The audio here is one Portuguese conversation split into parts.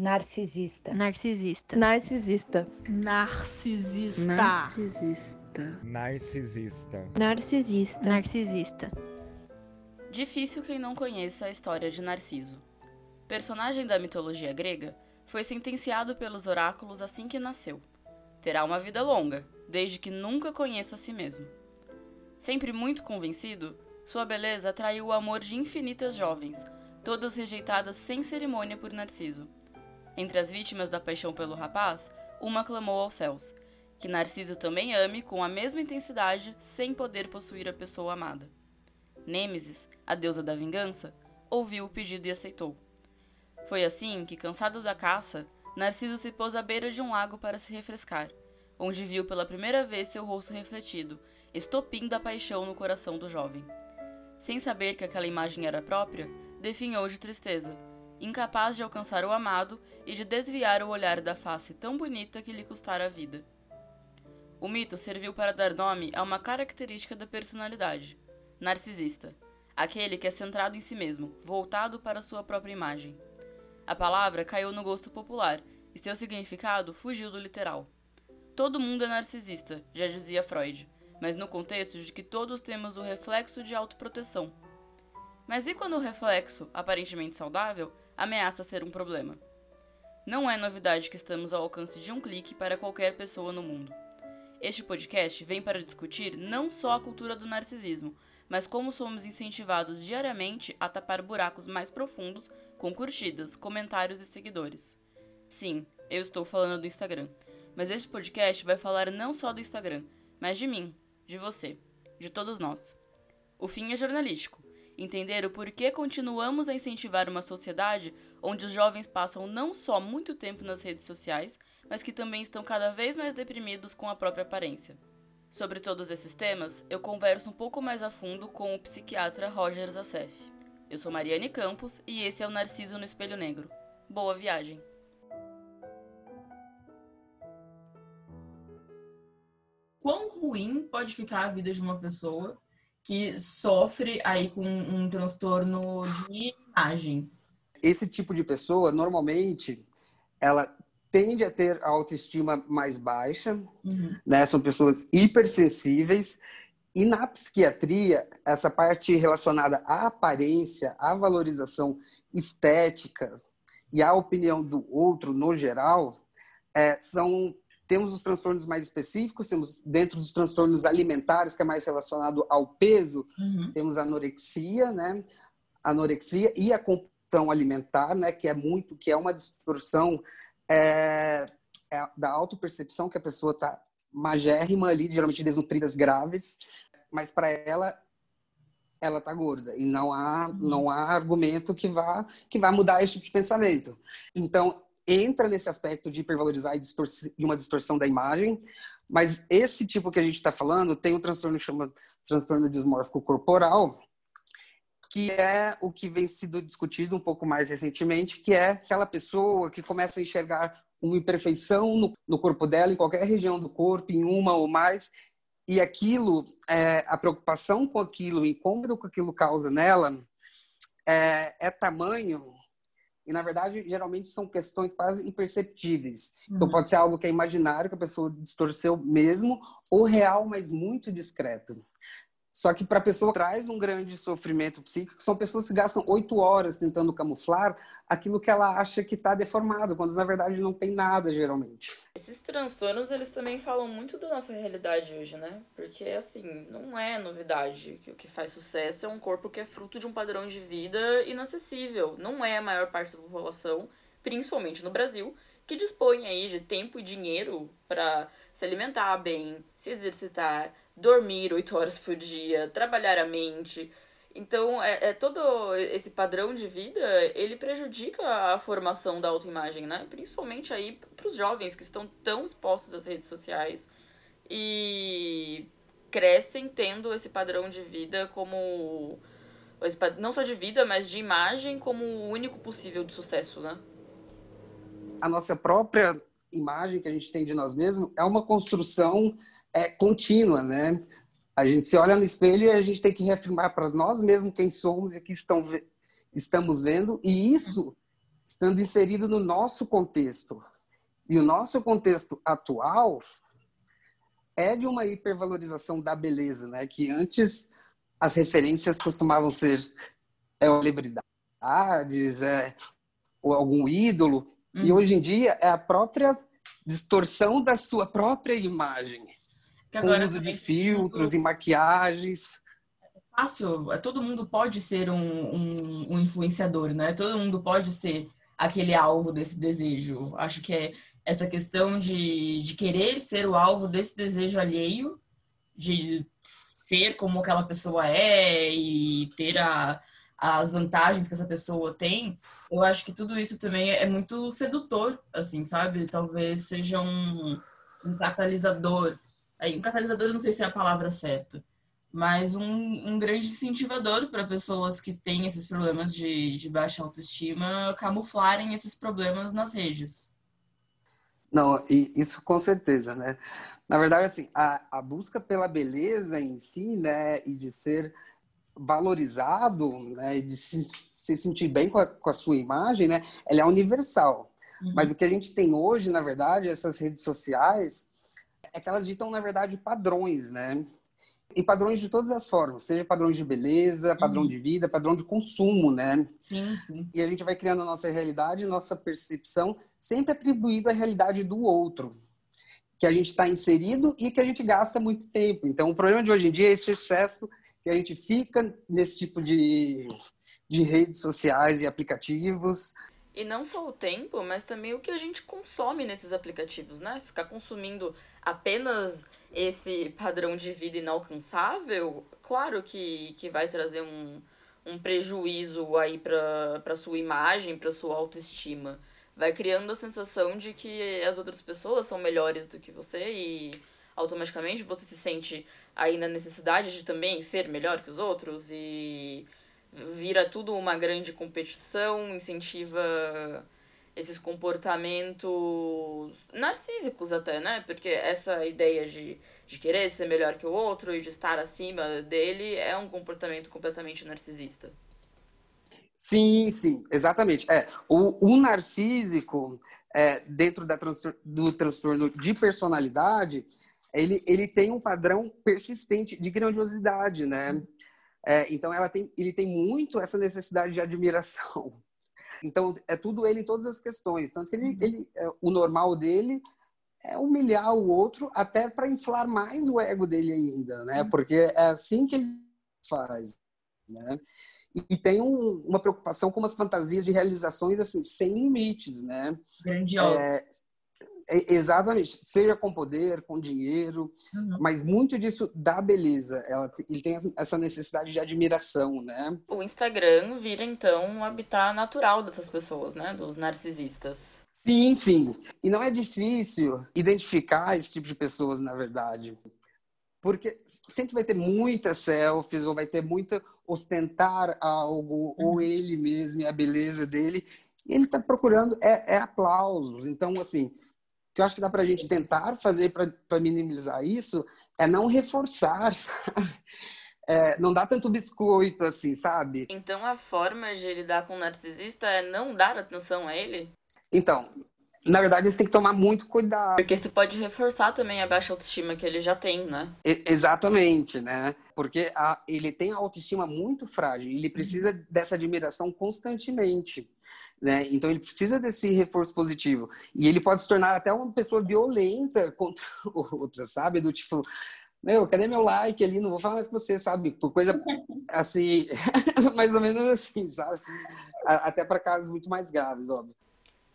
Narcisista. Narcisista. Narcisista. Narcisista. Narcisista. Narcisista. Narcisista. Narcisista. Difícil quem não conheça a história de Narciso. Personagem da mitologia grega, foi sentenciado pelos oráculos assim que nasceu. Terá uma vida longa, desde que nunca conheça a si mesmo. Sempre muito convencido, sua beleza atraiu o amor de infinitas jovens, todas rejeitadas sem cerimônia por Narciso. Entre as vítimas da paixão pelo rapaz, uma clamou aos céus, que Narciso também ame com a mesma intensidade, sem poder possuir a pessoa amada. Nêmesis, a deusa da vingança, ouviu o pedido e aceitou. Foi assim que, cansado da caça, Narciso se pôs à beira de um lago para se refrescar, onde viu pela primeira vez seu rosto refletido, estopim da paixão no coração do jovem. Sem saber que aquela imagem era própria, definhou de tristeza, incapaz de alcançar o amado e de desviar o olhar da face tão bonita que lhe custara a vida. O mito serviu para dar nome a uma característica da personalidade, narcisista, aquele que é centrado em si mesmo, voltado para sua própria imagem. A palavra caiu no gosto popular e seu significado fugiu do literal. Todo mundo é narcisista, já dizia Freud, mas no contexto de que todos temos o reflexo de autoproteção. Mas e quando o reflexo, aparentemente saudável, ameaça ser um problema? Não é novidade que estamos ao alcance de um clique para qualquer pessoa no mundo. Este podcast vem para discutir não só a cultura do narcisismo, mas como somos incentivados diariamente a tapar buracos mais profundos com curtidas, comentários e seguidores. Sim, eu estou falando do Instagram, mas este podcast vai falar não só do Instagram, mas de mim, de você, de todos nós. O fim é jornalístico. Entender o porquê continuamos a incentivar uma sociedade onde os jovens passam não só muito tempo nas redes sociais, mas que também estão cada vez mais deprimidos com a própria aparência. Sobre todos esses temas, eu converso um pouco mais a fundo com o psiquiatra Roger Zassef. Eu sou Mariane Campos e esse é o Narciso no Espelho Negro. Boa viagem! Quão ruim pode ficar a vida de uma pessoa que sofre aí com um transtorno de imagem? Esse tipo de pessoa, normalmente, ela tende a ter a autoestima mais baixa, uhum. né? São pessoas hipersensíveis. E na psiquiatria, essa parte relacionada à aparência, à valorização estética e à opinião do outro no geral, é, são temos os transtornos mais específicos, temos dentro dos transtornos alimentares, que é mais relacionado ao peso, uhum. temos a anorexia, né? Anorexia e a compulsão alimentar, né? Que é muito, que é uma distorção é, é da autopercepção que a pessoa está magérrima ali, geralmente desnutridas graves, mas para ela ela está gorda e não há uhum. não há argumento que vá que vá mudar esse tipo de pensamento. Então entra nesse aspecto de hipervalorizar e, uma distorção da imagem, mas esse tipo que a gente está falando tem um transtorno que chama transtorno dismórfico corporal, que é o que vem sido discutido um pouco mais recentemente, que é aquela pessoa que começa a enxergar uma imperfeição no, no corpo dela, em qualquer região do corpo, em uma ou mais, e aquilo, é, a preocupação com aquilo, o incômodo que aquilo causa nela, é, é tamanho e, na verdade, geralmente são questões quase imperceptíveis. Então, uhum. Então, pode ser algo que é imaginário, que a pessoa distorceu mesmo, ou real, mas muito discreto. Só que para a pessoa traz um grande sofrimento psíquico. São pessoas que gastam oito horas tentando camuflar aquilo que ela acha que está deformado, quando na verdade não tem nada, geralmente. Esses transtornos, eles também falam muito da nossa realidade hoje, né? Porque, assim, não é novidade que o que faz sucesso é um corpo que é fruto de um padrão de vida inacessível. Não é a maior parte da população, principalmente no Brasil, que dispõe aí de tempo e dinheiro para se alimentar bem, se exercitar, dormir oito horas por dia, trabalhar a mente. Então, é, é, todo esse padrão de vida, ele prejudica a formação da autoimagem, né? Principalmente aí para os jovens que estão tão expostos às redes sociais e crescem tendo esse padrão de vida como não só de vida, mas de imagem como o único possível de sucesso, né? A nossa própria imagem que a gente tem de nós mesmos é uma construção é contínua, né? A gente se olha no espelho e a gente tem que reafirmar para nós mesmos quem somos e o que estão, estamos vendo, e isso estando inserido no nosso contexto. E o nosso contexto atual é de uma hipervalorização da beleza, né? Que antes as referências costumavam ser é, celebridades, é, ou algum ídolo, uhum. e hoje em dia é a própria distorção da sua própria imagem. Com o uso de filtros e maquiagens. É fácil, é, todo mundo pode ser um, um, um influenciador, né? Todo mundo pode ser aquele alvo desse desejo. Acho que é essa questão de, de querer ser o alvo desse desejo alheio, de ser como aquela pessoa é e ter a, as vantagens que essa pessoa tem, eu acho que tudo isso também é muito sedutor, assim, sabe? Talvez seja um, um catalisador. Aí, um catalisador, eu não sei se é a palavra certa, mas um, um grande incentivador para pessoas que têm esses problemas de, de baixa autoestima camuflarem esses problemas nas redes. Não, isso com certeza, né? Na verdade, assim, a, a busca pela beleza em si, né, e de ser valorizado, né, e de se, se sentir bem com a, com a, sua imagem, né, ela é universal. Uhum. Mas o que a gente tem hoje, na verdade, essas redes sociais, é que elas ditam, na verdade, padrões, né? E padrões de todas as formas, seja padrões de beleza, padrão uhum. de vida, padrão de consumo, né? Sim, sim. E a gente vai criando a nossa realidade, nossa percepção, sempre atribuído à realidade do outro, que a gente está inserido e que a gente gasta muito tempo. Então, o problema de hoje em dia é esse excesso que a gente fica nesse tipo de, de redes sociais e aplicativos. E não só o tempo, mas também o que a gente consome nesses aplicativos, né? Ficar consumindo apenas esse padrão de vida inalcançável, claro que, que vai trazer um, um prejuízo aí para sua imagem, para sua autoestima. Vai criando a sensação de que as outras pessoas são melhores do que você e automaticamente você se sente aí na necessidade de também ser melhor que os outros e vira tudo uma grande competição, incentiva esses comportamentos narcísicos até, né? Porque essa ideia de, de querer ser melhor que o outro e de estar acima dele é um comportamento completamente narcisista. Sim, sim, exatamente. É, o, o narcísico, é, dentro da transtor do transtorno de personalidade, ele, ele tem um padrão persistente de grandiosidade, né? É, então ela tem, ele tem muito essa necessidade de admiração. Então é tudo ele em todas as questões. Tanto que ele, ele é, o normal dele é humilhar o outro até para inflar mais o ego dele ainda, né? Porque é assim que ele faz, né? E, tem um, uma preocupação com umas fantasias de realizações assim sem limites, né? É, exatamente, seja com poder, com dinheiro, uhum. mas muito disso da beleza. Ela, ele tem essa necessidade de admiração, né? O Instagram vira então um habitat natural dessas pessoas, né? Dos narcisistas. Sim, sim. E não é difícil identificar esse tipo de pessoas, na verdade. Porque sempre vai ter muitas selfies, ou vai ter muita ostentar algo, uhum. ou ele mesmo, a beleza dele. E ele está procurando é, é aplausos. Então, assim, que eu acho que dá para a gente tentar fazer para minimizar isso é não reforçar, é, não dá tanto biscoito assim, sabe? Então a forma de lidar com o narcisista é não dar atenção a ele? Então, na verdade, você tem que tomar muito cuidado. Porque isso pode reforçar também a baixa autoestima que ele já tem, né? E, exatamente, né? Porque a, ele tem a autoestima muito frágil, ele precisa dessa admiração constantemente. Né? Então ele precisa desse reforço positivo. E ele pode se tornar até uma pessoa violenta contra outra, sabe? Do tipo, meu, cadê meu like ali? Não vou falar mais com você, sabe? Por coisa assim, mais ou menos assim, sabe? Até para casos muito mais graves, óbvio.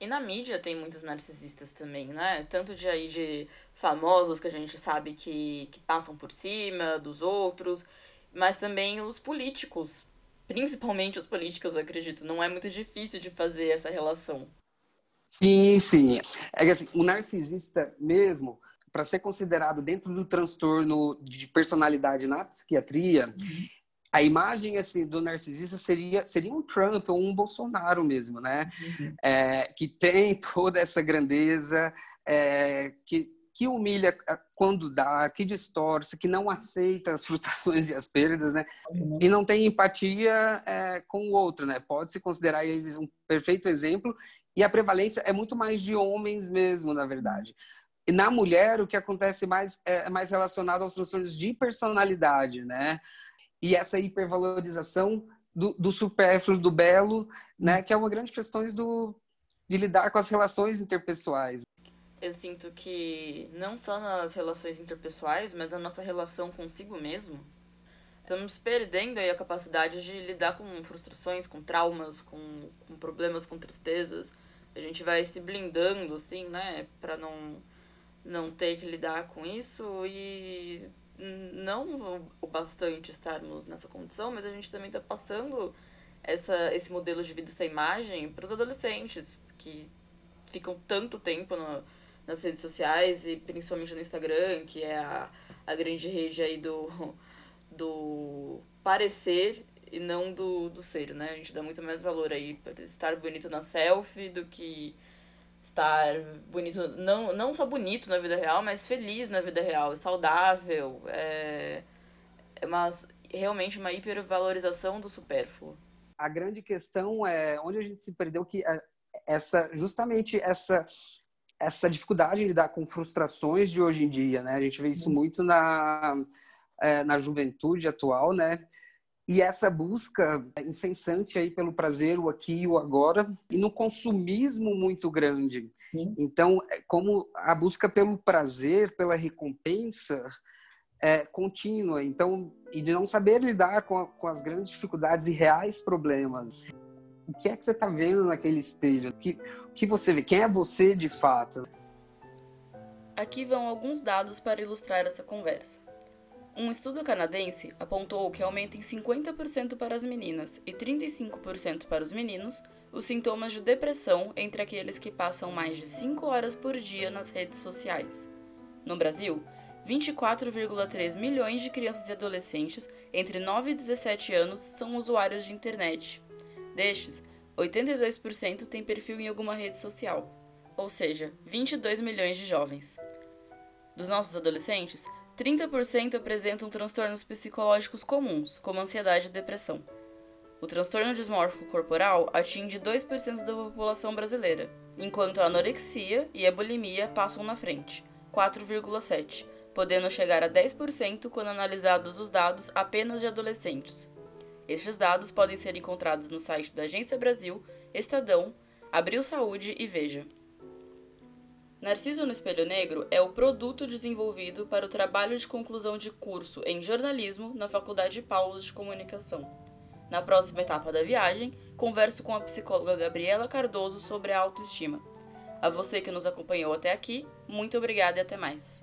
E na mídia tem muitos narcisistas também, né? Tanto de aí de famosos que a gente sabe que, que passam por cima dos outros, mas também os políticos, principalmente os políticos, acredito, não é muito difícil de fazer essa relação. Sim, sim. É que assim, o narcisista mesmo, para ser considerado dentro do transtorno de personalidade na psiquiatria, uhum. a imagem assim do narcisista seria seria um Trump ou um Bolsonaro mesmo, né? Uhum. É, que tem toda essa grandeza, é, que que humilha quando dá, que distorce, que não aceita as frustrações e as perdas, né? Uhum. E não tem empatia é, com o outro, né? Pode se considerar eles um perfeito exemplo. E a prevalência é muito mais de homens mesmo, na verdade. E na mulher, o que acontece mais é mais relacionado aos transtornos de personalidade, né? E essa hipervalorização do, do supérfluo, do belo, né? Que é uma grande questão do, de lidar com as relações interpessoais. Eu sinto que não só nas relações interpessoais, mas na nossa relação consigo mesmo, estamos perdendo aí a capacidade de lidar com frustrações, com traumas, com, com problemas, com tristezas. A gente vai se blindando, assim, né, para não, não ter que lidar com isso e não o bastante estarmos nessa condição, mas a gente também está passando essa, esse modelo de vida, essa imagem para os adolescentes que ficam tanto tempo no, nas redes sociais e principalmente no Instagram, que é a, a grande rede aí do, do parecer e não do, do ser, né? A gente dá muito mais valor aí para estar bonito na selfie do que estar bonito, não, não só bonito na vida real, mas feliz na vida real, saudável, é, é uma, realmente uma hipervalorização do supérfluo. A grande questão é onde a gente se perdeu que é, essa justamente essa essa dificuldade de lidar com frustrações de hoje em dia, né? A gente vê isso uhum. muito na é, na juventude atual, né? E essa busca incessante aí pelo prazer, o aqui e o agora, e no consumismo muito grande. Sim. Então, é como a busca pelo prazer, pela recompensa, é contínua. Então, e de não saber lidar com, a, com as grandes dificuldades e reais problemas. O que é que você está vendo naquele espelho? O que, o que você vê? Quem é você de fato? Aqui vão alguns dados para ilustrar essa conversa. Um estudo canadense apontou que aumenta em 50% para as meninas e 35% para os meninos os sintomas de depressão entre aqueles que passam mais de 5 horas por dia nas redes sociais. No Brasil, 24,3 milhões de crianças e adolescentes entre 9 e 17 anos são usuários de internet. Destes, 82% têm perfil em alguma rede social, ou seja, 22 milhões de jovens. Dos nossos adolescentes, 30% apresentam transtornos psicológicos comuns, como ansiedade e depressão. O transtorno dismórfico corporal atinge 2% da população brasileira, enquanto a anorexia e a bulimia passam na frente, 4,7%, podendo chegar a 10% quando analisados os dados apenas de adolescentes. Estes dados podem ser encontrados no site da Agência Brasil, Estadão, Abril Saúde e Veja. Narciso no Espelho Negro é o produto desenvolvido para o trabalho de conclusão de curso em jornalismo na Faculdade Paulos de Comunicação. Na próxima etapa da viagem, converso com a psicóloga Gabriela Cardoso sobre a autoestima. A você que nos acompanhou até aqui, muito obrigada e até mais.